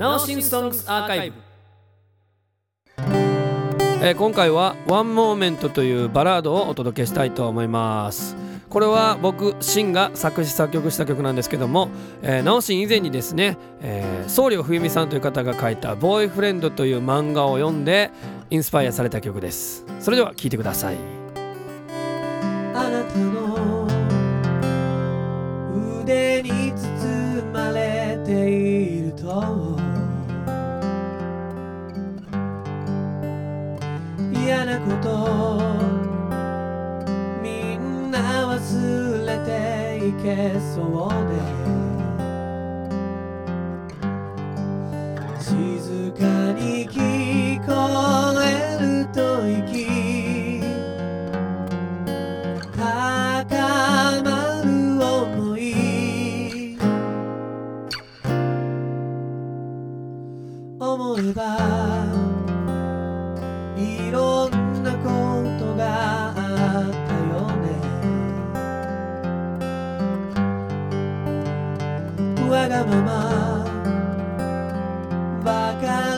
ナオシン Songs Archive。えー今回は「One Moment」というバラードをお届けしたいと思います。これは僕シンが作詞作曲した曲なんですけども、えー、ナオシン以前にですね、えー、惣領冬実さんという方が書いた「ボーイフレンド」という漫画を読んでインスパイアされた曲です。それでは聴いてください。あなたの腕に包ことみんな忘れていけそうで。静かに聞こえると息高まる想い思えばいわがままばか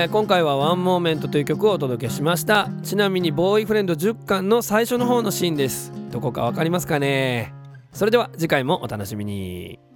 えー今回は「One Moment」という曲をお届けしました。ちなみにボーイフレンド10巻の最初の方のシーンです。どこか分かりますかね？それでは次回もお楽しみに。